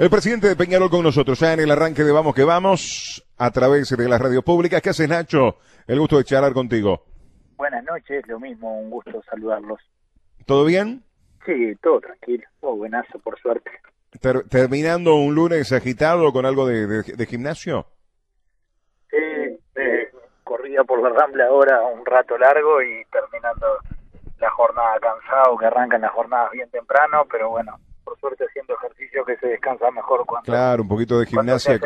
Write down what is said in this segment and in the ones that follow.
El presidente de Peñarol con nosotros, ya en el arranque de Vamos que Vamos, a través de las radios públicas. ¿Qué haces, Nacho? El gusto de charlar contigo. Buenas noches, lo mismo, un gusto saludarlos. ¿Todo bien? Sí, todo tranquilo, todo buenazo, por suerte. ¿Terminando un lunes agitado con algo de, gimnasio? Sí, eh, corrida por la Rambla ahora un rato largo y terminando la jornada cansado, que arrancan las jornadas bien temprano, pero bueno, por suerte haciendo ejercicio que se descansa mejor cuando claro un poquito de gimnasia.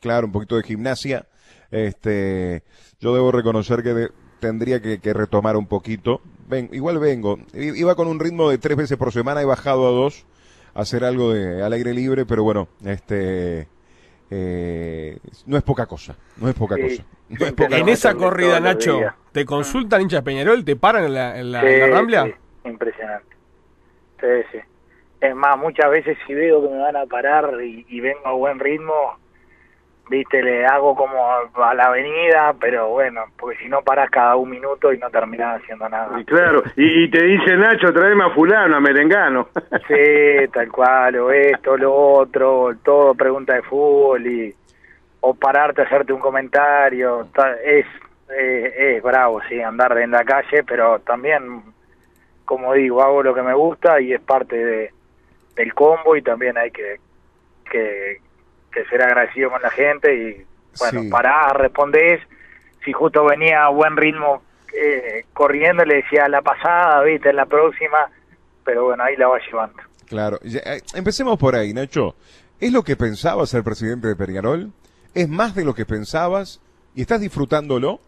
claro un poquito de gimnasia. Este yo debo reconocer que tendría que, retomar un poquito. Ven igual vengo. Iba con un ritmo de tres veces por semana he bajado a dos a hacer algo de al aire libre pero bueno este eh, no es poca cosa no es poca cosa. en esa corrida Nacho te consultan hinchas Peñarol te paran en la, en la, Rambla impresionante. Sí sí es más, muchas veces si veo que me van a parar y, vengo a buen ritmo, viste, le hago como a la avenida, pero bueno, porque si no paras cada un minuto y no terminas haciendo nada. Y claro, y, te dice Nacho, tráeme a fulano, a merengano. sí, tal cual, o esto, lo otro, todo pregunta de fútbol y o pararte a hacerte un comentario, es, es bravo, sí, andar en la calle, pero también, como digo, hago lo que me gusta y es parte de del combo y también hay que, que, ser agradecido con la gente y bueno, para responder si justo venía a buen ritmo eh, corriendo, le decía la pasada, viste, en la próxima, pero bueno, ahí la va llevando. Claro, eh, empecemos por ahí, Nacho. ¿Es lo que pensabas ser presidente de Peñarol? ¿Es más de lo que pensabas? ¿Y estás disfrutándolo?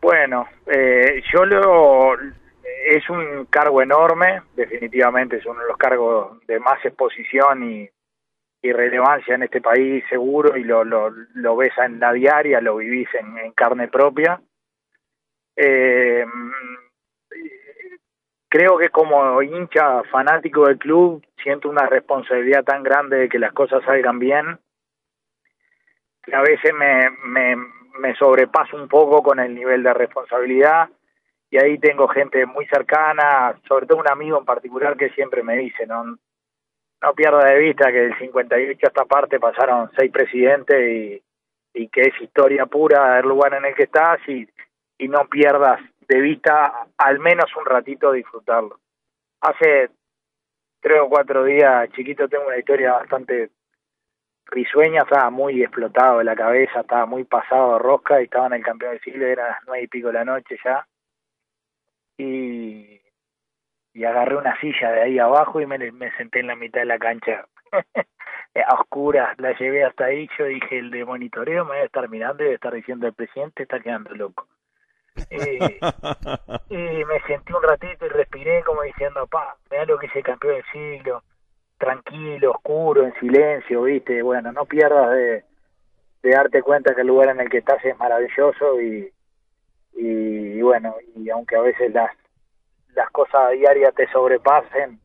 Bueno, eh, yo lo, es un cargo enorme, definitivamente es uno de los cargos de más exposición y, relevancia en este país seguro y lo, lo, ves en la diaria, lo vivís en, carne propia. Eh, creo que como hincha fanático del club siento una responsabilidad tan grande de que las cosas salgan bien que a veces me, me, me sobrepaso un poco con el nivel de responsabilidad y ahí tengo gente muy cercana, sobre todo un amigo en particular que siempre me dice, no, no pierda de vista que del 58 a esta parte pasaron seis presidentes y, que es historia pura el lugar en el que estás y, no pierdas de vista al menos un ratito disfrutarlo. Hace tres o cuatro días, chiquito, tengo una historia bastante risueña, estaba muy explotado de la cabeza, estaba muy pasado de rosca y estaba en el campeón del siglo, era las nueve y pico de la noche ya y, y agarré una silla de ahí abajo y me, me senté en la mitad de la cancha. A oscuras, la llevé hasta ahí, yo dije, el de monitoreo me debe estar mirando y debe estar diciendo, el presidente está quedando loco. y me sentí un ratito y respiré como diciendo, pa, mira lo que es el campeón del siglo, tranquilo, oscuro, en silencio, viste, bueno, no pierdas de, de darte cuenta que el lugar en el que estás es maravilloso y, y, bueno, y aunque a veces las, las cosas diarias te sobrepasen,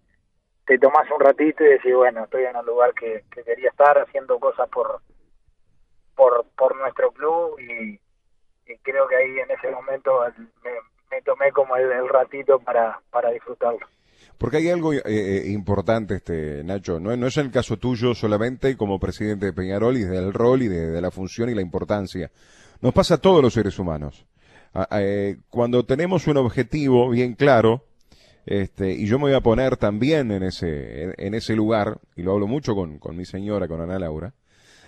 te tomas un ratito y decís, bueno, estoy en un lugar que, quería estar haciendo cosas por, por, por nuestro club y, creo que ahí en ese momento me, tomé como el, ratito para, para disfrutarlo. Porque hay algo eh, eh, importante, este Nacho, no, no es el caso tuyo solamente como presidente de Peñarol y del rol y de, de la función y la importancia. Nos pasa a todos los seres humanos. Eh, cuando tenemos un objetivo bien claro, este, y yo me voy a poner también en ese, en, ese lugar, y lo hablo mucho con, con mi señora, con Ana Laura,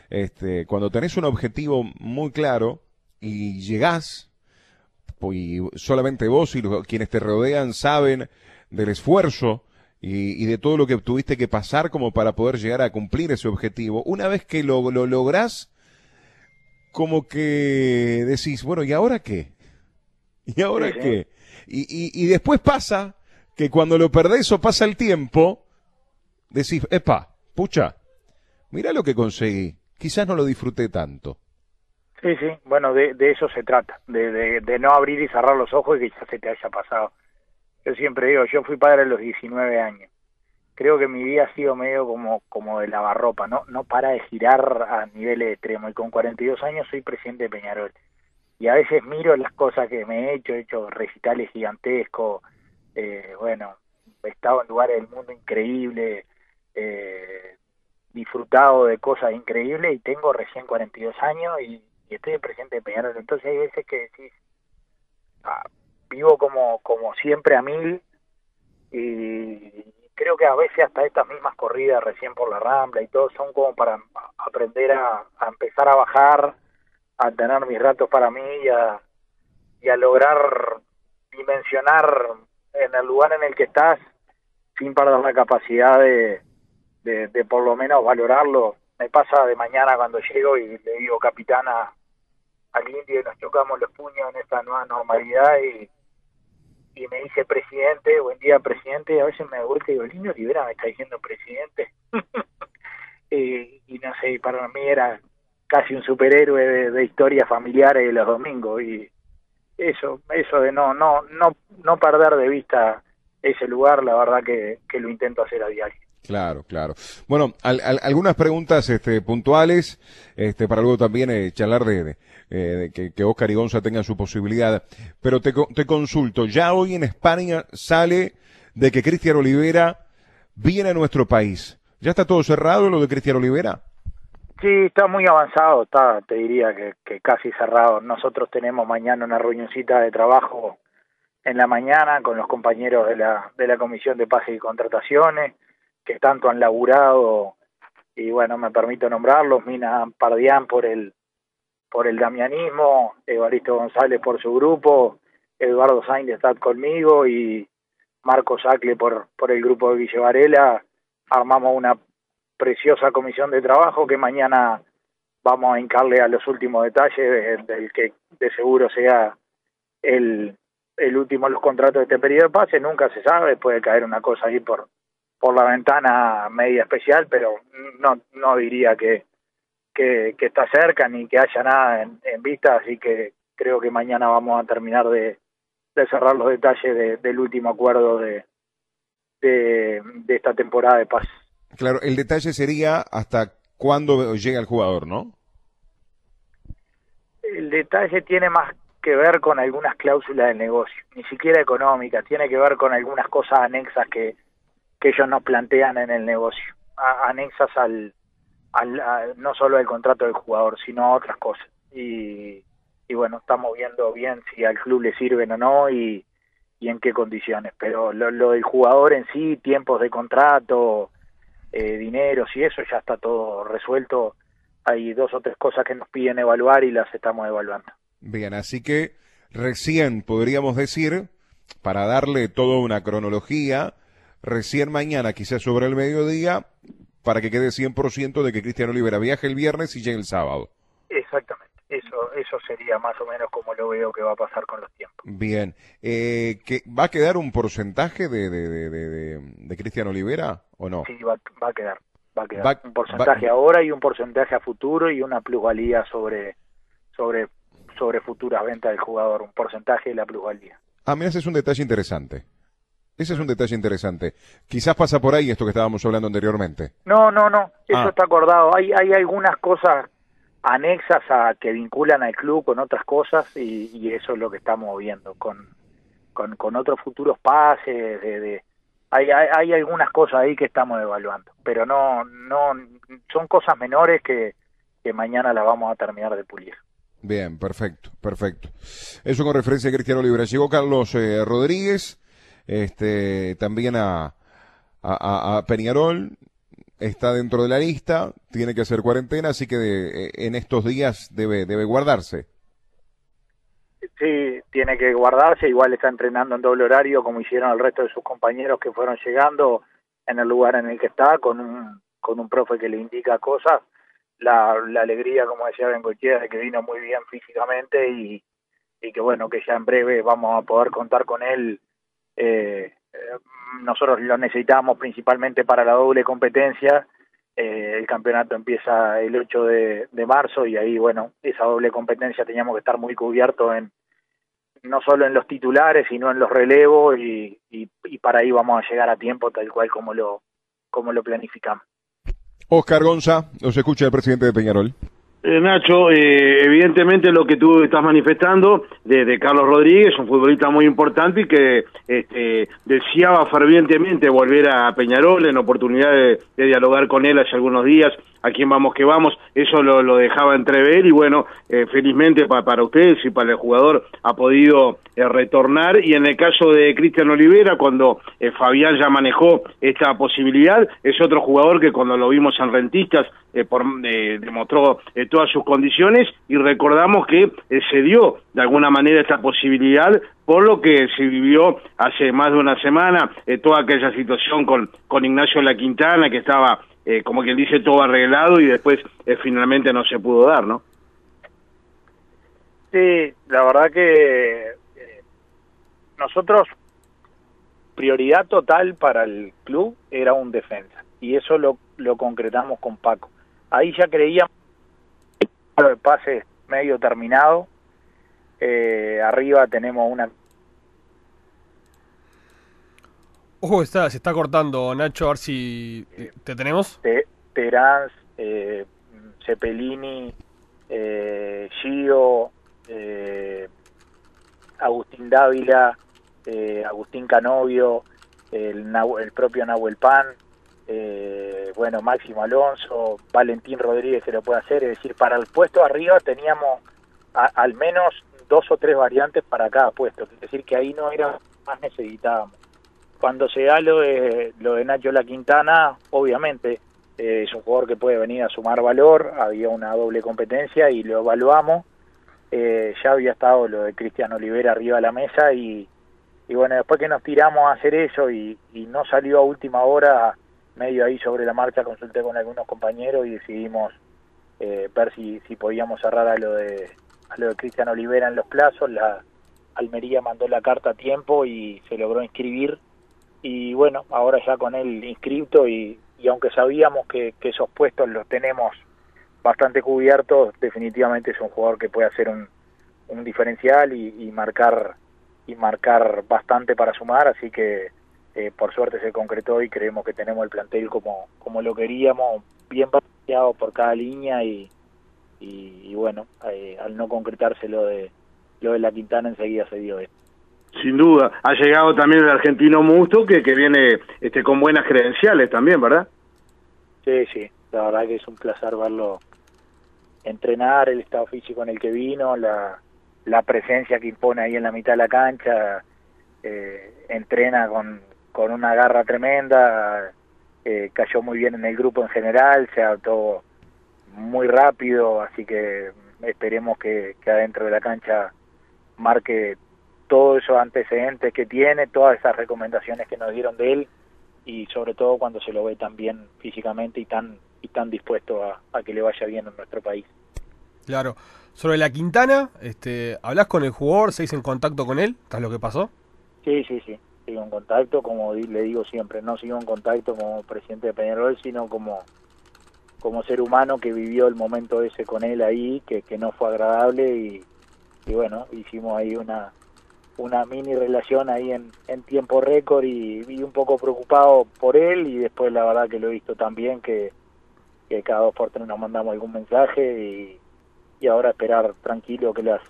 este, cuando tenés un objetivo muy claro y llegás, y solamente vos y quienes te rodean saben del esfuerzo y, de todo lo que tuviste que pasar como para poder llegar a cumplir ese objetivo, una vez que lo, lo lográs, como que decís, bueno, ¿y ahora qué? ¿Y ahora qué? Y, y, y, después pasa que cuando lo perdés o pasa el tiempo, decís, epa, pucha, mira lo que conseguí. Quizás no lo disfruté tanto. Sí, sí, bueno, de, de eso se trata, de, de, de, no abrir y cerrar los ojos y que ya se te haya pasado. Yo siempre digo, yo fui padre a los 19 años. Creo que mi vida ha sido medio como, como de lavarropa, ¿no? No para de girar a niveles extremos. Y con 42 años soy presidente de Peñarol y a veces miro las cosas que me he hecho, he hecho recitales gigantescos, eh, bueno, he estado en lugares del mundo increíbles, eh, disfrutado de cosas increíbles y tengo recién 42 años y, estoy en presidente de Peñarol. Entonces hay veces que decís, ah, vivo como, como siempre a mil y creo que a veces hasta estas mismas corridas recién por la Rambla y todo son como para aprender a, empezar a bajar, a tener mis ratos para mí y a, y a lograr dimensionar en el lugar en el que estás sin perder la capacidad de, de, por lo menos valorarlo. Me pasa de mañana cuando llego y le digo capitana al indio y nos chocamos los puños en esta nueva normalidad y, y me dice presidente, buen día presidente, y a veces me da vuelta y digo, el indio Libera me está diciendo presidente. y, y, no sé, para mí era casi un superhéroe de, historias familiares de los domingos y eso, eso de no, no, no, no perder de vista ese lugar, la verdad que, que lo intento hacer a diario. Claro, claro. Bueno, algunas preguntas este, puntuales, este, para luego también eh, charlar de, eh, que, que, Oscar y Gonza tengan su posibilidad. Pero te, te consulto, ya hoy en España sale de que Cristian Olivera viene a nuestro país. ¿Ya está todo cerrado lo de Cristian Olivera? Sí, está muy avanzado, está, te diría que, que casi cerrado. Nosotros tenemos mañana una reunioncita de trabajo en la mañana con los compañeros de la, de la Comisión de Paz y Contrataciones que tanto han laburado y bueno, me permito nombrarlos, Mina Pardián por el por el damianismo, Evaristo González por su grupo, Eduardo Sainz está conmigo y Marco Sacle por, por el grupo de Ville Varela, armamos una preciosa comisión de trabajo que mañana vamos a hincarle a los últimos detalles del que de seguro sea el, el último de los contratos de este periodo de pase, nunca se sabe, puede caer una cosa ahí por, por la ventana media especial, pero no, no diría que, que, está cerca ni que haya nada en, vista, así que creo que mañana vamos a terminar de, cerrar los detalles del último acuerdo de, de, esta temporada de paz. Claro, el detalle sería hasta cuándo llega el jugador, ¿no? El detalle tiene más que ver con algunas cláusulas del negocio, ni siquiera económicas, tiene que ver con algunas cosas anexas que, que ellos nos plantean en el negocio, anexas al, al no solo al contrato del jugador, sino a otras cosas. Y, y bueno, estamos viendo bien si al club le sirven o no y, y en qué condiciones. Pero lo, lo del jugador en sí, tiempos de contrato, eh, dineros y eso ya está todo resuelto. Hay dos o tres cosas que nos piden evaluar y las estamos evaluando. Bien, así que recién podríamos decir, para darle toda una cronología, recién mañana, quizás sobre el mediodía, para que quede 100% de que Cristiano Olivera viaje el viernes y llegue el sábado. Eso, sería más o menos como lo veo que va a pasar con los tiempos. Bien. Eh, que, ¿Va a quedar un porcentaje de, de, de, de, Cristian Olivera o no? Sí, va, va a quedar. Va a quedar. un porcentaje ahora y un porcentaje a futuro y una plusvalía sobre, sobre, sobre futuras ventas del jugador. Un porcentaje de la plusvalía. Ah, mira, ese es un detalle interesante. Ese es un detalle interesante. Quizás pasa por ahí esto que estábamos hablando anteriormente. No, no, no. Eso ah. está acordado. Hay, hay algunas cosas anexas a que vinculan al club con otras cosas y, eso es lo que estamos viendo con, con, otros futuros pases. De, de hay, hay, hay, algunas cosas ahí que estamos evaluando, pero no, no son cosas menores que, que mañana las vamos a terminar de pulir. Bien, perfecto, perfecto. Eso con referencia a Cristiano Libre. Llegó Carlos eh, Rodríguez este, también a, a, Peñarol, está dentro de la lista, tiene que hacer cuarentena, así que eh, en estos días debe, debe guardarse. Sí, tiene que guardarse, igual está entrenando en doble horario como hicieron el resto de sus compañeros que fueron llegando en el lugar en el que está, con un, con un profe que le indica cosas. La, la alegría, como decía Bengochea, de que vino muy bien físicamente y, y que bueno, que ya en breve vamos a poder contar con él eh, nosotros lo necesitamos principalmente para la doble competencia. Eh, el campeonato empieza el 8 de, marzo y ahí, bueno, esa doble competencia teníamos que estar muy cubiertos en no solo en los titulares, sino en los relevos y, y, para ahí vamos a llegar a tiempo tal cual como lo, como lo planificamos. Oscar Gonza, nos escucha el presidente de Peñarol. Eh, Nacho, eh, evidentemente lo que tú estás manifestando de, Carlos Rodríguez, un futbolista muy importante y que este, deseaba fervientemente volver a Peñarol en oportunidad de, dialogar con él hace algunos días, a quién vamos que vamos, eso lo, dejaba entrever y bueno, eh, felizmente para ustedes y para el jugador ha podido retornar y en el caso de Cristian Olivera, cuando Fabián ya manejó esta posibilidad, es otro jugador que cuando lo vimos en Rentistas por, demostró todas sus condiciones y recordamos que eh, se dio de alguna manera esta posibilidad por lo que se vivió hace más de una semana, eh, toda aquella situación con, con Ignacio La Quintana, que estaba, eh, como quien dice, todo arreglado y después finalmente no se pudo dar, ¿no? Sí, la verdad que nosotros, prioridad total para el club era un defensa, y eso lo, lo concretamos con Paco. Ahí ya creíamos de pase medio terminado. Eh, arriba tenemos una... Ojo, está, se está cortando, Nacho, a ver si te tenemos. Terán, eh, Cepelini, eh, Gio, eh, Agustín Dávila, eh, Agustín Canovio, el, propio Nahuel Pan, eh, bueno, Máximo Alonso, Valentín Rodríguez se lo puede hacer, es decir, para el puesto arriba teníamos al menos dos o tres variantes para cada puesto, es decir, que ahí no era más necesitábamos. Cuando se da lo de, lo de Nacho La Quintana, obviamente eh, es un jugador que puede venir a sumar valor, había una doble competencia y lo evaluamos. Eh, ya había estado lo de Cristian Olivera arriba de la mesa y, y bueno, después que nos tiramos a hacer eso y, y no salió a última hora, medio ahí sobre la marcha consulté con algunos compañeros y decidimos eh, ver si, si podíamos cerrar a lo de a lo de Cristian Olivera en los plazos. La Almería mandó la carta a tiempo y se logró inscribir y bueno, ahora ya con él inscrito y, y aunque sabíamos que, que, esos puestos los tenemos bastante cubiertos, definitivamente es un jugador que puede hacer un, un diferencial y, y marcar y marcar bastante para sumar, así que eh, por suerte se concretó y creemos que tenemos el plantel como, como lo queríamos, bien balanceado por cada línea y, y, bueno, eh, al no concretarse lo de, lo de la Quintana enseguida se dio esto. Sin duda, ha llegado también el argentino Musto que, que viene este, con buenas credenciales también, ¿verdad? Sí, sí, la verdad que es un placer verlo entrenar, el estado físico en el que vino, la, la presencia que impone ahí en la mitad de la cancha, eh, entrena con, con una garra tremenda, eh, cayó muy bien en el grupo en general, se adaptó muy rápido, así que esperemos que, adentro de la cancha marque todos esos antecedentes que tiene, todas esas recomendaciones que nos dieron de él y sobre todo cuando se lo ve tan bien físicamente y tan y tan dispuesto a, a que le vaya bien en nuestro país. Claro. Sobre la Quintana, este, ¿hablas con el jugador? ¿Se en contacto con él? ¿Estás lo que pasó? Sí, sí, sí sigo en contacto, como le digo siempre, no sigo en contacto como presidente de Peñarol, sino como, como ser humano que vivió el momento ese con él ahí, que, que no fue agradable y, y bueno, hicimos ahí una, una mini relación ahí en, en tiempo récord y, vi un poco preocupado por él y después la verdad que lo he visto también que, que cada dos por tres nos mandamos algún mensaje y, y ahora esperar tranquilo que las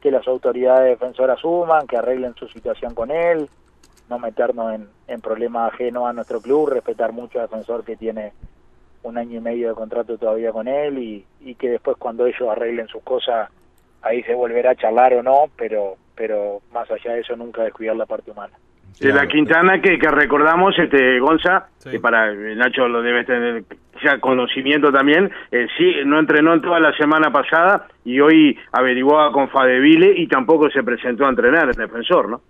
que las autoridades defensoras suman, que arreglen su situación con él, no meternos en, en problemas ajenos a nuestro club, respetar mucho al defensor que tiene un año y medio de contrato todavía con él y, y que después cuando ellos arreglen sus cosas ahí se volverá a charlar o no, pero pero más allá de eso nunca descuidar la parte humana. De la Quintana que, que recordamos, este Gonza, que para Nacho lo debe tener ya conocimiento también, eh, sí, no entrenó en toda la semana pasada y hoy averiguaba con Fadevile y tampoco se presentó a entrenar el defensor, ¿no?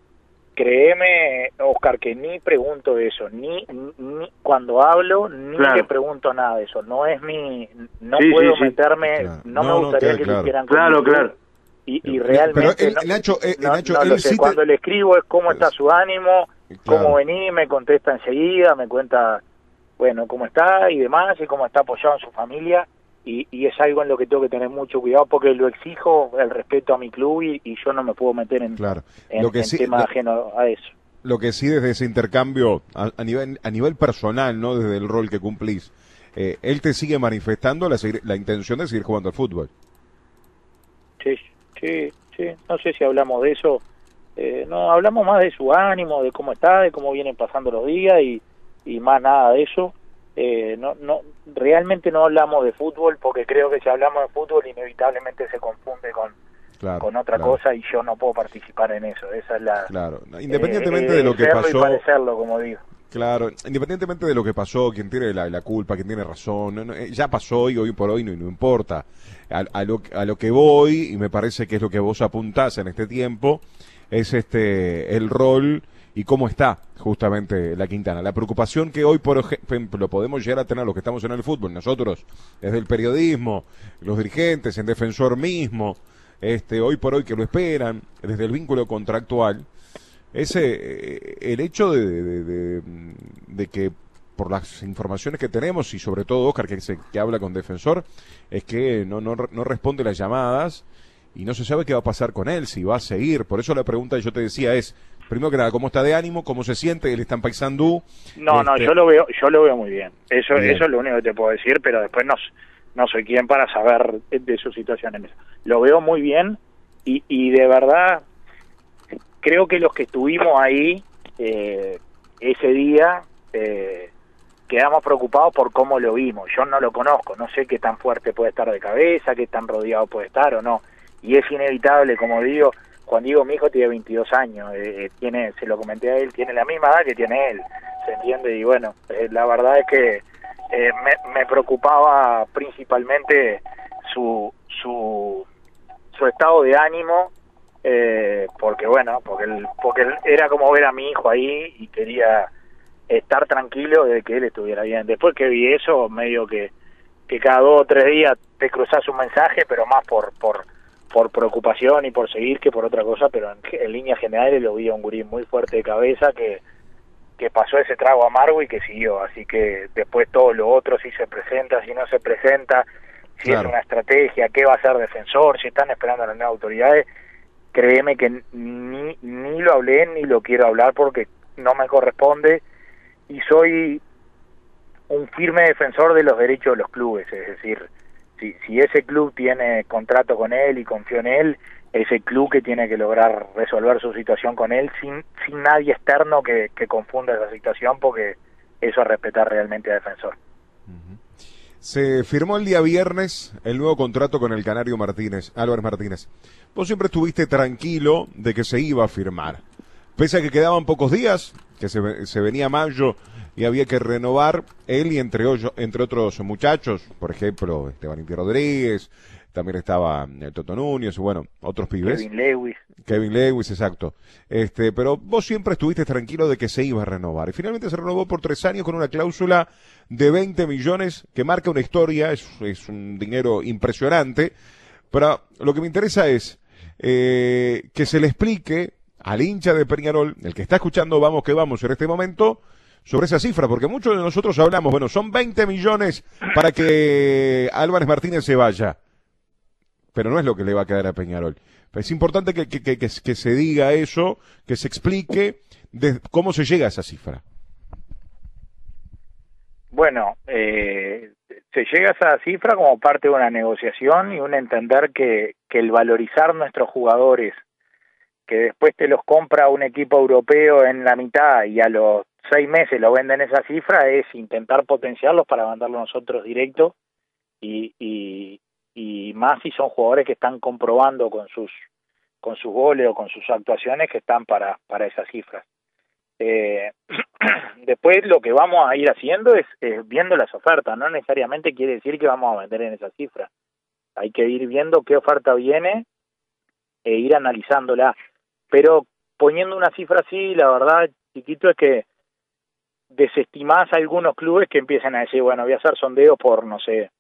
Créeme, Oscar, que ni pregunto eso, ni, ni cuando hablo, ni le pregunto nada de eso. No es mi, no puedo meterme, no, me gustaría que lo hicieran Claro, claro. Y, y realmente, pero Nacho, eh, Nacho lo sé. cuando le escribo es cómo está su ánimo, cómo vení, me contesta enseguida, me cuenta, bueno, cómo está y demás, y cómo está apoyado en su familia y, es algo en lo que tengo que tener mucho cuidado porque lo exijo el respeto a mi club y, yo no me puedo meter en, claro. lo que temas ajenos a eso. Lo que sí desde ese intercambio a, nivel a nivel personal, no desde el rol que cumplís, eh, él te sigue manifestando la, la intención de seguir jugando al fútbol. Sí, sí, sí, no sé si hablamos de eso, eh, no, hablamos más de su ánimo, de cómo está, de cómo vienen pasando los días y, y más nada de eso. Eh, no, no, realmente no hablamos de fútbol porque creo que si hablamos de fútbol inevitablemente se confunde con, con otra cosa y yo no puedo participar en eso. Esa es la. Claro, independientemente de lo que pasó. como digo. Claro, independientemente de lo que pasó, quien tiene la, culpa, quien tiene razón, eh, ya pasó y hoy por hoy no, importa. A, lo, a lo que voy, y me parece que es lo que vos apuntás en este tiempo, es este el rol y cómo está justamente la Quintana. La preocupación que hoy, por ejemplo, podemos llegar a tener los que estamos en el fútbol, nosotros, desde el periodismo, los dirigentes, el defensor mismo, este, hoy por hoy que lo esperan, desde el vínculo contractual, ese, eh, el hecho de, de, que por las informaciones que tenemos y sobre todo Oscar que, se, que habla con defensor, es que no, no, no responde las llamadas y no se sabe qué va a pasar con él, si va a seguir. Por eso la pregunta que yo te decía es, primero que nada, ¿cómo está de ánimo? ¿Cómo se siente? ¿Él está en Paysandú? No, no, este yo lo veo, yo lo veo muy bien. Eso, eso es lo único que te puedo decir, pero después no, no soy quien para saber de su situación en eso. Lo veo muy bien y, y de verdad creo que los que estuvimos ahí eh, ese día eh, quedamos preocupados por cómo lo vimos. Yo no lo conozco, no sé qué tan fuerte puede estar de cabeza, qué tan rodeado puede estar o no. Y es inevitable, como digo, Juan Diego, mi hijo tiene 22 años, eh, tiene, se lo comenté a él, tiene la misma edad que tiene él, ¿se entiende? Y bueno, la verdad es que me, me, preocupaba principalmente su, su, su estado de ánimo eh, porque bueno, porque, porque era como ver a mi hijo ahí y quería estar tranquilo de que él estuviera bien. Después que vi eso, medio que, que cada dos o tres días te cruzas un mensaje, pero más por, por, por preocupación y por seguir que por otra cosa, pero en, en líneas generales lo vi a un gurí muy fuerte de cabeza que, que pasó ese trago amargo y que siguió. Así que después todo lo otro, si se presenta, si no se presenta, si es una estrategia, qué va a ser defensor, si están esperando a las nuevas autoridades, créeme que ni, ni lo hablé ni lo quiero hablar porque no me corresponde y soy un firme defensor de los derechos de los clubes, es decir, si, si ese club tiene contrato con él y confío en él, ese club que tiene que lograr resolver su situación con él sin, sin nadie externo que, que confunda esa situación porque eso es respetar realmente al defensor. Se firmó el día viernes el nuevo contrato con el Canario Martínez, Álvarez Martínez. Vos siempre estuviste tranquilo de que se iba a firmar. Pese a que quedaban pocos días, que se, se venía mayo y había que renovar, él y entre, entre otros muchachos, por ejemplo, Esteban Inti Rodríguez, también estaba el eh, Toto Núñez, bueno, otros pibes. Kevin Lewis. Kevin Lewis, exacto. Este, pero vos siempre estuviste tranquilo de que se iba a renovar. Y finalmente se renovó por tres años con una cláusula de 20 millones que marca una historia, es, es un dinero impresionante. Pero lo que me interesa es eh, que se le explique al hincha de Peñarol, el que está escuchando Vamos que Vamos en este momento, sobre esa cifra, porque muchos de nosotros hablamos, bueno, son 20 millones para que Álvarez Martínez se vaya pero no es lo que le va a quedar a Peñarol. Es importante que, se diga eso, que se explique cómo se llega a esa cifra. Bueno, eh, se llega a esa cifra como parte de una negociación y un entender que, el valorizar nuestros jugadores, que después te los compra un equipo europeo en la mitad y a los seis meses lo venden esa cifra, es intentar potenciarlos para mandarlos nosotros directo y, y, y más si son jugadores que están comprobando con sus con sus goles o con sus actuaciones que están para para esas cifras. Eh, después lo que vamos a ir haciendo es, viendo las ofertas, no necesariamente quiere decir que vamos a vender en esa cifra. Hay que ir viendo qué oferta viene e ir analizándola. Pero poniendo una cifra así, la verdad, chiquito, es que desestimás a algunos clubes que empiezan a decir, bueno, voy a hacer sondeo por, no sé,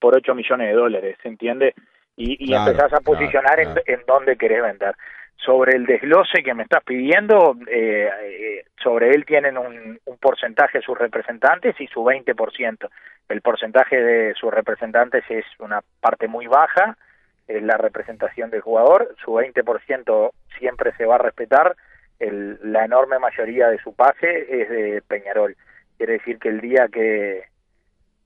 por 8 millones de dólares, ¿se entiende? Y, y empezás a posicionar En, en dónde querés vender. Sobre el desglose que me estás pidiendo, eh, eh, sobre él tienen un, un porcentaje sus representantes y su 20%. El porcentaje de sus representantes es una parte muy baja, es la representación del jugador, su 20% siempre se va a respetar, el, la enorme mayoría de su pase es de Peñarol. Quiere decir que el día que,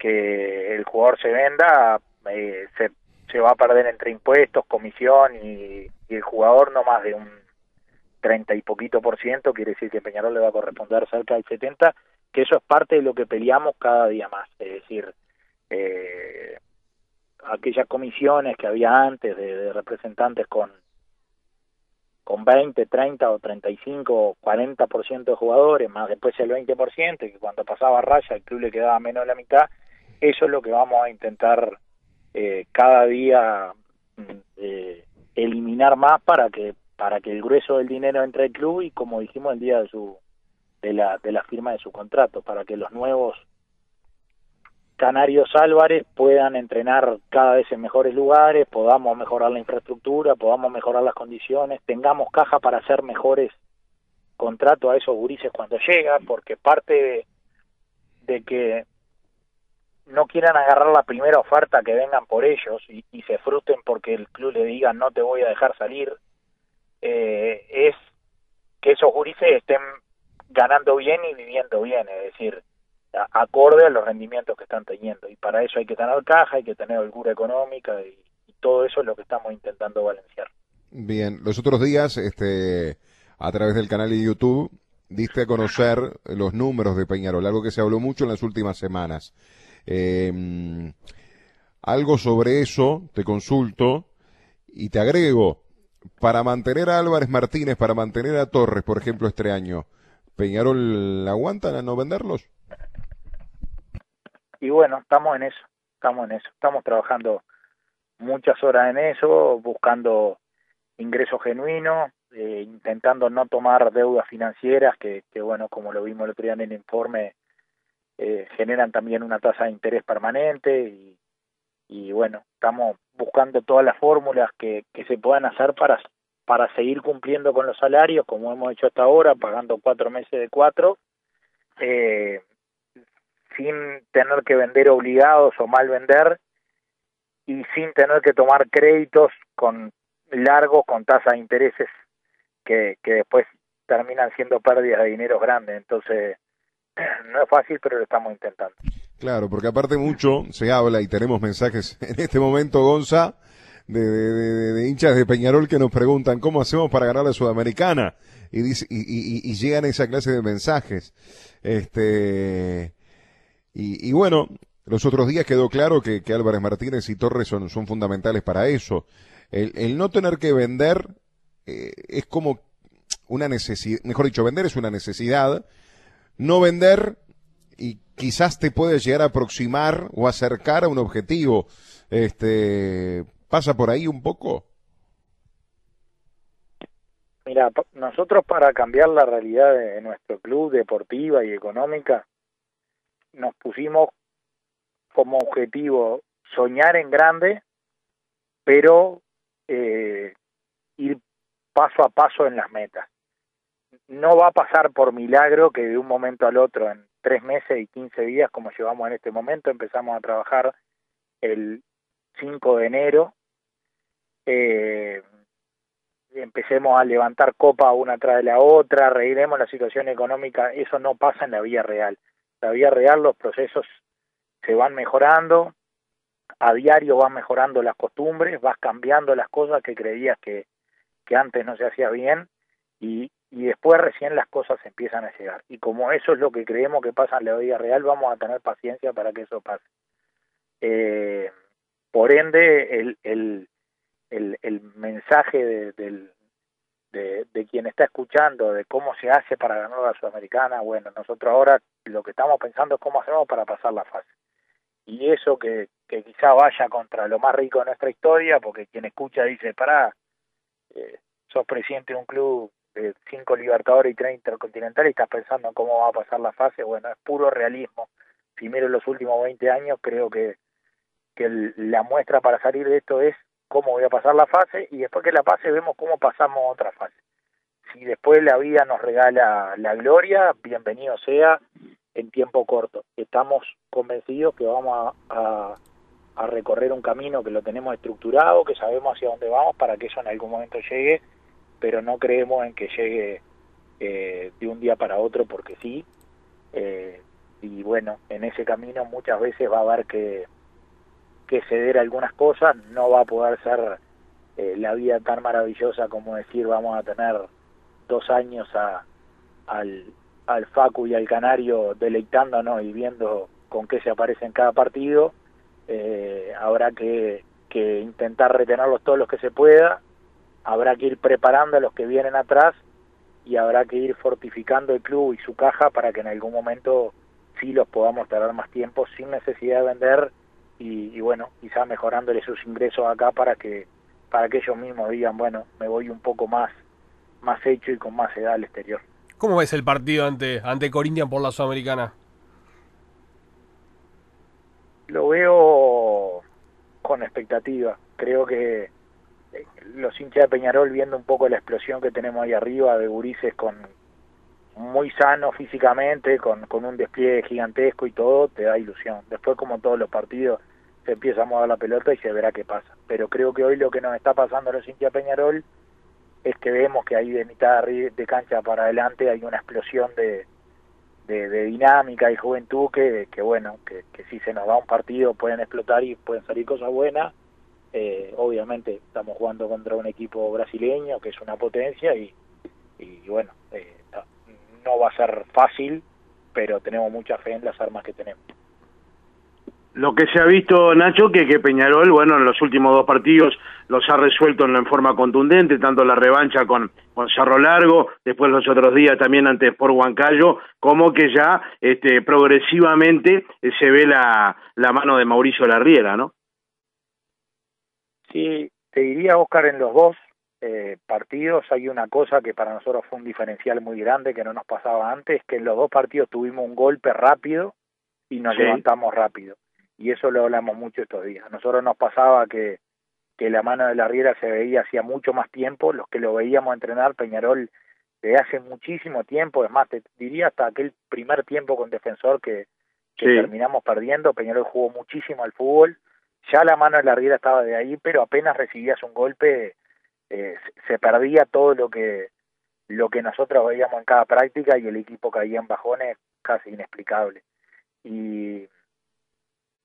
que el jugador se venda, eh, se, se va a perder entre impuestos, comisión y, y el jugador no más de un 30 y poquito por ciento, quiere decir que Peñarol le va a corresponder cerca del 70, que eso es parte de lo que peleamos cada día más, es decir, eh, aquellas comisiones que había antes de, representantes con con 20, 30 o 35 o 40% de jugadores, más después el 20%, que cuando pasaba raya el club le quedaba menos de la mitad, eso es lo que vamos a intentar eh, cada día mm, eh, eliminar más para que para que el grueso del dinero entre al club y como dijimos el día de su de la de la firma de su contrato para que los nuevos Canarios Álvarez puedan entrenar cada vez en mejores lugares, podamos mejorar la infraestructura, podamos mejorar las condiciones, tengamos caja para hacer mejores contratos a esos gurises cuando llegan, porque parte de que no quieran agarrar la primera oferta que vengan por ellos y, y, se frustren porque el club le diga no te voy a dejar salir, eh, es que esos gurises estén ganando bien y viviendo bien, es decir, acorde a los rendimientos que están teniendo. Y para eso hay que tener caja, hay que tener holgura económica y, todo eso es lo que estamos intentando balancear. Bien, los otros días, este, a través del canal de YouTube, diste a conocer los números de Peñarol, algo que se habló mucho en las últimas semanas. Em, algo sobre eso te consulto y te agrego, para mantener a Álvarez Martínez, para mantener a Torres, por ejemplo, este año, ¿Peñarol aguantan a no venderlos? y bueno, estamos en eso, estamos en eso, estamos trabajando muchas horas en eso, buscando ingresos genuinos, eh, intentando no tomar deudas financieras que, que, bueno, como lo vimos el otro día en el informe, eh, generan también una tasa de interés permanente y, bueno, estamos buscando todas las fórmulas que, que se puedan hacer para, para seguir cumpliendo con los salarios, como hemos hecho hasta ahora, pagando cuatro meses de cuatro, eh, sin tener que vender obligados o mal vender y sin tener que tomar créditos con largos con tasas de intereses que, que después terminan siendo pérdidas de dinero grandes. Entonces, no es fácil, pero lo estamos intentando. Claro, porque aparte mucho se habla y tenemos mensajes en este momento, Gonza, de, de, de, hinchas de Peñarol que nos preguntan cómo hacemos para ganar la Sudamericana y, dice, y, y, y llegan esa clase de mensajes. Este, y, y, bueno, los otros días quedó claro que, que Álvarez Martínez y Torres son, son fundamentales para eso. El, el no tener que vender eh, es como una necesidad, mejor dicho, vender es una necesidad. No vender y quizás te puede llegar a aproximar o acercar a un objetivo. Este, ¿Pasa por ahí un poco? Mira, nosotros para cambiar la realidad de nuestro club deportiva y económica, nos pusimos como objetivo soñar en grande, pero eh, ir paso a paso en las metas. No va a pasar por milagro que de un momento al otro, en tres meses y quince días, como llevamos en este momento, empezamos a trabajar el 5 de enero, eh, empecemos a levantar copa una tras de la otra, reiremos la situación económica, eso no pasa en la vida real. La vida real los procesos se van mejorando, a diario vas mejorando las costumbres, vas cambiando las cosas que creías que, que antes no se hacía bien y, y después recién las cosas empiezan a llegar. Y como eso es lo que creemos que pasa en la vida real, vamos a tener paciencia para que eso pase. Eh, por ende, el, el, el, el mensaje de, del, de, quien está escuchando, de cómo se hace para ganar la Sudamericana, bueno, nosotros ahora lo que estamos pensando es cómo hacemos para pasar la fase. Y eso que, que quizá vaya contra lo más rico de nuestra historia, porque quien escucha dice, pará, eh, sos presidente de un club de cinco Libertadores y tres Intercontinentales y estás pensando en cómo va a pasar la fase, bueno, es puro realismo. Primero en los últimos 20 años creo que, que la muestra para salir de esto es cómo voy a pasar la fase y después que la pase vemos cómo pasamos otra fase. Si después la vida nos regala la gloria, bienvenido sea en tiempo corto. Estamos convencidos que vamos a, a, recorrer un camino que lo tenemos estructurado, que sabemos hacia dónde vamos para que eso en algún momento llegue, pero no creemos en que llegue eh, de un día para otro porque sí. Eh, y bueno, en ese camino muchas veces va a haber que, ceder algunas cosas, no va a poder ser eh, la vida tan maravillosa como decir vamos a tener dos años a, al, al Facu y al Canario deleitándonos y viendo con qué se aparece en cada partido, habrá que intentar retenerlos todos los que se pueda, habrá que ir preparando a los que vienen atrás y habrá que ir fortificando el club y su caja para que en algún momento sí los podamos tener más tiempo sin necesidad de vender y, bueno, quizá mejorándole sus ingresos acá para que para que ellos mismos digan, bueno, me voy un poco más más hecho y con más edad al exterior. ¿Cómo ves el partido ante ante Corinthians por la Sudamericana? Lo veo con expectativa. Creo que los hinchas de Peñarol viendo un poco la explosión que tenemos ahí arriba de gurises con muy sano físicamente, con, con un despliegue gigantesco y todo, te da ilusión. Después, como todos los partidos, se empieza a mover la pelota y se verá qué pasa. Pero creo que hoy lo que nos está pasando a los hinchas Peñarol es que vemos que ahí de mitad de cancha para adelante hay una explosión de, de, dinámica y juventud que, que bueno, que, que, si se nos da un partido pueden explotar y pueden salir cosas buenas. Eh, obviamente estamos jugando contra un equipo brasileño que es una potencia y, bueno, eh, no va a ser fácil, pero tenemos mucha fe en las armas que tenemos. Lo que se ha visto, Nacho, que, que Peñarol, bueno, en los últimos dos partidos los ha resuelto en, forma contundente, tanto la revancha con, con Cerro Largo, después los otros días también ante por Huancayo, como que ya este, progresivamente se ve la, la mano de Mauricio Larriera, ¿no? Sí, te diría, Oscar, en los dos eh, partidos hay una cosa que para nosotros fue un diferencial muy grande que no nos pasaba antes, que en los dos partidos tuvimos un golpe rápido y nos levantamos rápido. Y eso lo hablamos mucho estos días. A nosotros nos pasaba que, que la mano de la Riera se veía hacía mucho más tiempo, los que lo veíamos entrenar, Peñarol de hace muchísimo tiempo, es más, te diría hasta aquel primer tiempo con defensor que, que terminamos perdiendo, Peñarol jugó muchísimo al fútbol, ya la mano de la Riera estaba de ahí, pero apenas recibías un golpe eh, se perdía todo lo que lo que nosotros veíamos en cada práctica y el equipo caía en bajones casi inexplicable. Y,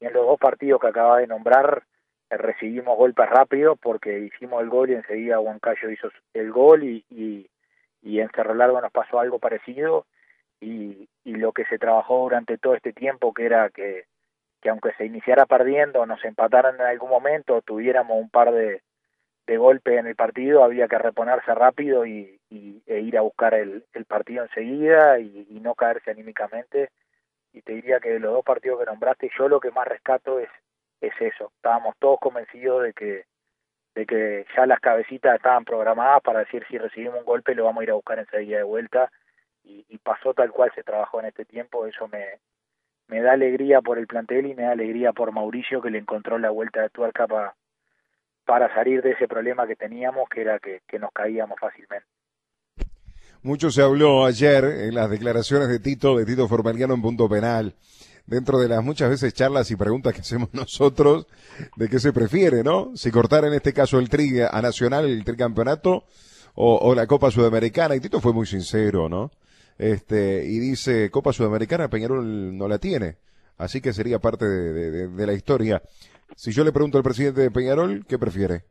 en los dos partidos que acaba de nombrar eh, recibimos golpes rápidos porque hicimos el gol y enseguida Huancayo hizo el gol y, y, y en Cerro Largo nos pasó algo parecido y, y lo que se trabajó durante todo este tiempo que era que, que aunque se iniciara perdiendo, nos empataran en algún momento, tuviéramos un par de, de golpe en el partido, había que reponerse rápido y, e ir a buscar el, el partido enseguida y, no caerse anímicamente. Y te diría que de los dos partidos que nombraste, yo lo que más rescato es, es eso. Estábamos todos convencidos de que, de que ya las cabecitas estaban programadas para decir si recibimos un golpe lo vamos a ir a buscar enseguida de vuelta. Y, y pasó tal cual se trabajó en este tiempo. Eso me, me da alegría por el plantel y me da alegría por Mauricio que le encontró la vuelta de tuerca para para salir de ese problema que teníamos, que era que, nos caíamos fácilmente. Mucho se habló ayer en las declaraciones de Tito, de Tito Formaliano en punto penal, dentro de las muchas veces charlas y preguntas que hacemos nosotros, de qué se prefiere, ¿no? Si cortar en este caso el tri a Nacional, el tricampeonato, o, o la Copa Sudamericana, y Tito fue muy sincero, ¿no? Este, y dice, Copa Sudamericana Peñarol no la tiene, así que sería parte de la historia. Si yo le pregunto al presidente de Peñarol, ¿qué prefiere?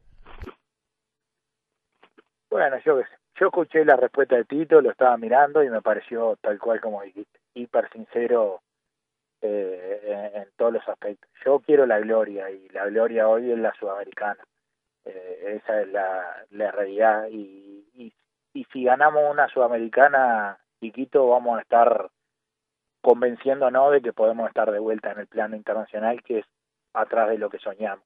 Bueno, yo yo escuché la respuesta de Tito, lo estaba mirando y me pareció tal cual como dijiste, hiper sincero eh, en, todos los aspectos. Yo quiero la gloria y la gloria hoy es la sudamericana. Eh, esa es la, realidad y, y si ganamos una sudamericana, chiquito, vamos a estar convenciéndonos de que podemos estar de vuelta en el plano internacional, que es atrás de lo que soñamos.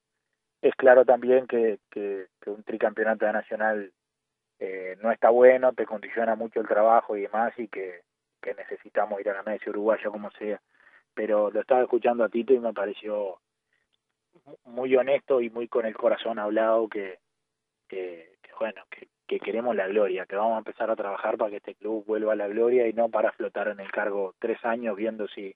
Es claro también que, que, un tricampeonato nacional eh, no está bueno, te condiciona mucho el trabajo y demás y que, que necesitamos ir a la mesa uruguaya como sea. Pero lo estaba escuchando a Tito y me pareció muy honesto y muy con el corazón hablado que, que, bueno, que, que queremos la gloria, que vamos a empezar a trabajar para que este club vuelva a la gloria y no para flotar en el cargo tres años viendo si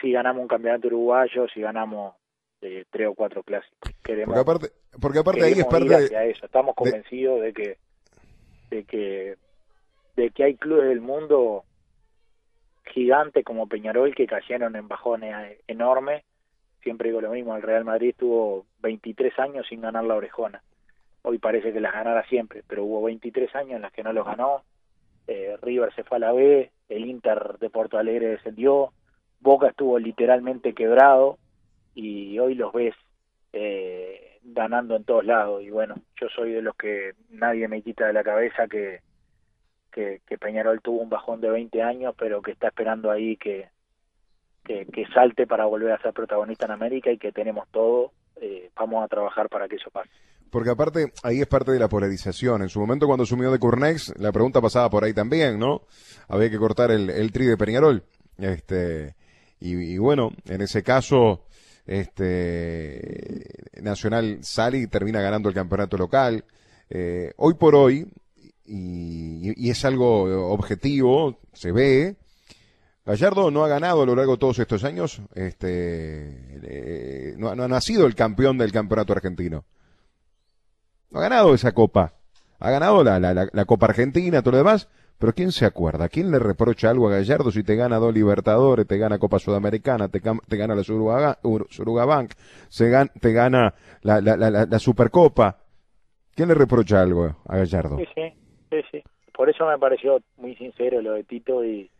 si ganamos un campeonato uruguayo, si ganamos eh, tres o cuatro clásicos. Queremos, porque aparte, porque aparte ahí es parte de, eso. Estamos convencidos de, que de que de que hay clubes del mundo gigantes como Peñarol que cayeron en bajones enormes. Siempre digo lo mismo, el Real Madrid tuvo 23 años sin ganar la orejona. Hoy parece que las ganara siempre, pero hubo 23 años en las que no los ganó. Eh, River se fue a la B, el Inter de Porto Alegre descendió, Boca estuvo literalmente quebrado y hoy los ves eh, ganando en todos lados. Y bueno, yo soy de los que nadie me quita de la cabeza que, que, Peñarol tuvo un bajón de 20 años, pero que está esperando ahí que, que, salte para volver a ser protagonista en América y que tenemos todo. Eh, vamos a trabajar para que eso pase. Porque aparte, ahí es parte de la polarización. En su momento cuando asumió de Curnex, la pregunta pasaba por ahí también, ¿no? Había que cortar el, el tri de Peñarol. Este, y, bueno, en ese caso, este, Nacional sale y termina ganando el campeonato local. Eh, hoy por hoy, y, es algo objetivo, se ve, Gallardo no ha ganado a lo largo de todos estos años, este, eh, no, no, ha sido el campeón del campeonato argentino. Ha ganado esa copa. Ha ganado la, la, la, Copa Argentina, todo lo demás, pero ¿quién se acuerda? ¿Quién le reprocha algo a Gallardo si te gana dos Libertadores, te gana Copa Sudamericana, te, gana la Surugabank, se te gana la, la, la, la, Supercopa? ¿Quién le reprocha algo a Gallardo? Sí, sí, sí, sí. Por eso me pareció muy sincero lo de Tito y,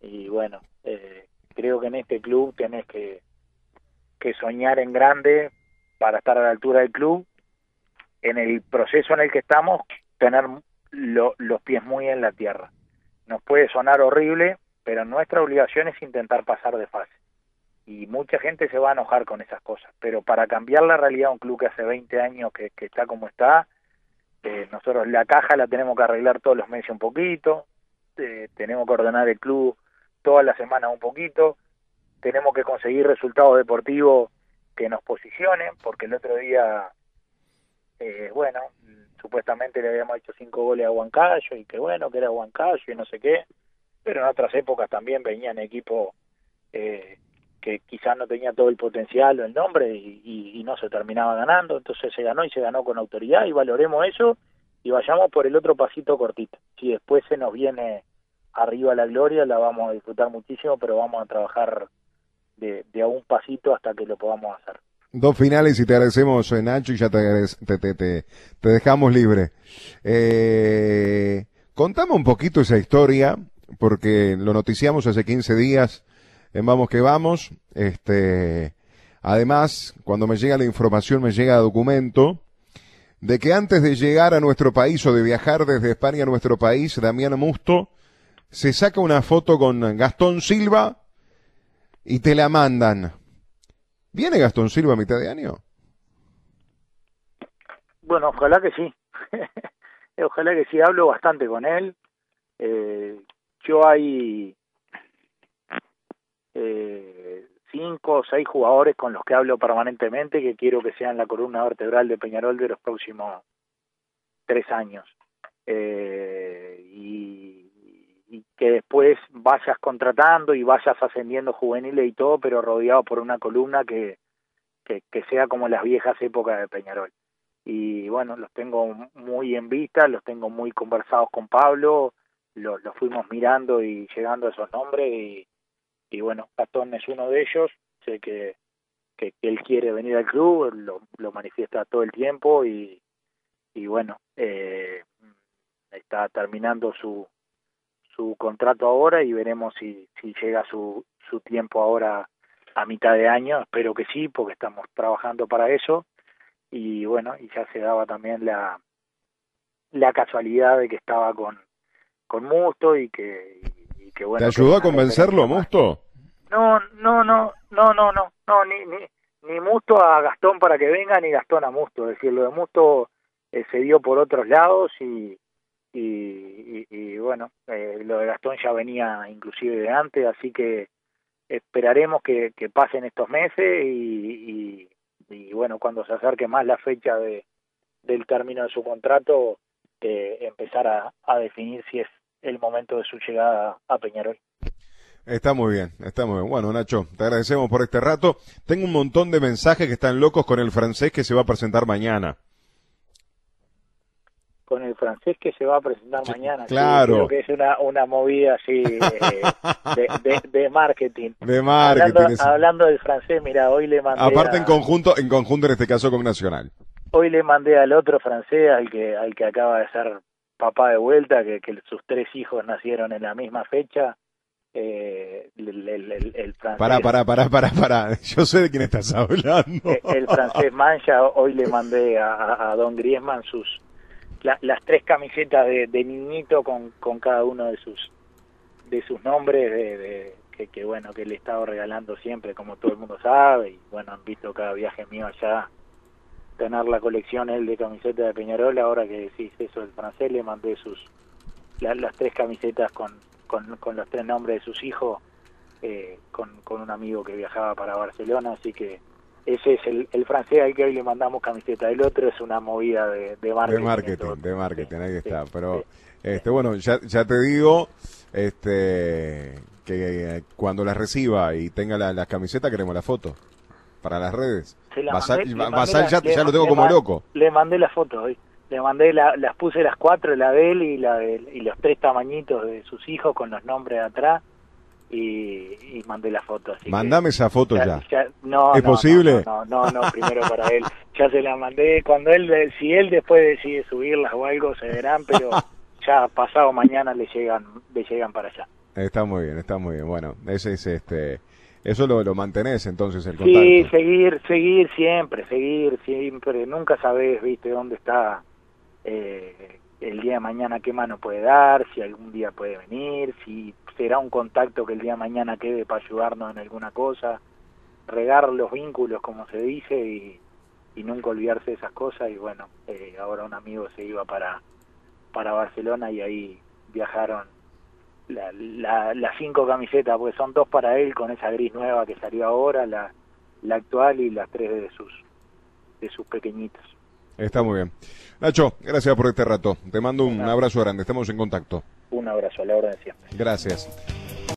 y bueno, eh, creo que en este club tenés que, que soñar en grande para estar a la altura del club en el proceso en el que estamos, tener los pies muy en la tierra. Nos puede sonar horrible, pero nuestra obligación es intentar pasar de fase. Y mucha gente se va a enojar con esas cosas. Pero para cambiar la realidad de un club que hace 20 años que, está como está, eh, nosotros la caja la tenemos que arreglar todos los meses un poquito, eh, tenemos que ordenar el club todas las semanas un poquito, tenemos que conseguir resultados deportivos que nos posicionen, porque el otro día eh, bueno, supuestamente le habíamos hecho cinco goles a Huancayo y que bueno, que era Huancayo y no sé qué, pero en otras épocas también venían equipos eh, que quizás no tenía todo el potencial o el nombre y, no se terminaba ganando, entonces se ganó y se ganó con autoridad y valoremos eso y vayamos por el otro pasito cortito. Si después se nos viene arriba la gloria, la vamos a disfrutar muchísimo, pero vamos a trabajar de, de a un pasito hasta que lo podamos hacer. Dos finales y te agradecemos, eh, Nacho, y ya te, te, te, te dejamos libre. Eh, contame un poquito esa historia, porque lo noticiamos hace 15 días en Vamos que Vamos. Este, además, cuando me llega la información, me llega documento de que antes de llegar a nuestro país o de viajar desde España a nuestro país, Damián Musto se saca una foto con Gastón Silva y te la mandan. ¿Viene Gastón Silva a mitad de año? Bueno, ojalá que sí. ojalá que sí. Hablo bastante con él. Eh, yo hay eh, cinco o seis jugadores con los que hablo permanentemente que quiero que sean la columna vertebral de Peñarol de los próximos tres años. Eh, y y que después vayas contratando y vayas ascendiendo juveniles y todo, pero rodeado por una columna que, que, sea como las viejas épocas de Peñarol. Y bueno, los tengo muy en vista, los tengo muy conversados con Pablo, los, fuimos mirando y llegando a esos nombres y, y bueno, Gastón es uno de ellos, sé que, que, él quiere venir al club, lo, lo manifiesta todo el tiempo y, y bueno, eh, está terminando su, su contrato ahora y veremos si, si llega su, su tiempo ahora a mitad de año, espero que sí, porque estamos trabajando para eso y bueno, y ya se daba también la, la casualidad de que estaba con, con Musto y que, y, que bueno. ¿Te ayudó a convencerlo, Musto? No, no, no, no, no, no, no, ni, ni, ni Musto a Gastón para que venga, ni Gastón a Musto, es decir, lo de Musto eh, se dio por otros lados y, y, bueno, eh, lo de Gastón ya venía inclusive de antes, así que esperaremos que, pasen estos meses y, y, bueno, cuando se acerque más la fecha de, del término de su contrato, eh, empezar a, a definir si es el momento de su llegada a Peñarol. Está muy bien, está muy bien. Bueno, Nacho, te agradecemos por este rato. Tengo un montón de mensajes que están locos con el francés que se va a presentar mañana. Con el francés que se va a presentar mañana. Claro. creo que es una, una movida así eh, de, de, marketing. De marketing. Hablando, del francés, mira, hoy le mandé. Aparte en conjunto, en conjunto en este caso con Nacional. Hoy le mandé al otro francés, al que, al que acaba de ser papá de vuelta, que, que sus tres hijos nacieron en la misma fecha. Eh, el, el, el, francés. Pará, pará, pará, pará, pará. Yo sé de quién estás hablando. Eh, el, francés Mancha, hoy le mandé a, a Don Griezmann sus las tres camisetas de, de, niñito con, con cada uno de sus de sus nombres de, que, que, bueno que le he estado regalando siempre como todo el mundo sabe y bueno han visto cada viaje mío allá tener la colección él de camisetas de Peñarol ahora que decís eso el francés le mandé sus las tres camisetas con, con, con, los tres nombres de sus hijos eh, con, con un amigo que viajaba para Barcelona así que ese es el, el, francés al que hoy le mandamos camiseta. El otro es una movida de, de marketing. De marketing, de marketing, ahí está. Pero, este, bueno, ya, ya te digo, este, que cuando la reciba y tenga la, la camiseta, queremos la foto para las redes. Basal, ya, ya lo tengo como loco. Le mandé la foto hoy. Le mandé, la, las puse las cuatro, la de él y, la de, y los tres tamañitos de sus hijos con los nombres atrás y, mandé la foto. Así Mándame esa foto ya. no, ¿Es posible? No, no, no, primero para él. Ya se la mandé. Cuando él, si él después decide subirlas o algo, se verán, pero ya pasado mañana le llegan, le llegan para allá. Está muy bien, está muy bien. Bueno, ese es este. Eso lo, lo mantenés entonces el contacto. Sí, seguir, seguir siempre, seguir siempre. Nunca sabes, viste, dónde está eh, el día de mañana qué mano puede dar, si algún día puede venir, si será un contacto que el día de mañana quede para ayudarnos en alguna cosa, regar los vínculos como se dice y, nunca olvidarse de esas cosas y bueno, eh, ahora un amigo se iba para, para Barcelona y ahí viajaron la, las cinco camisetas, porque son dos para él con esa gris nueva que salió ahora, la, la actual y las tres de sus, de sus pequeñitos. Está muy bien. Nacho, gracias por este rato. Te mando un abrazo grande. Estamos en contacto. Un abrazo, a la hora de siempre. Gracias.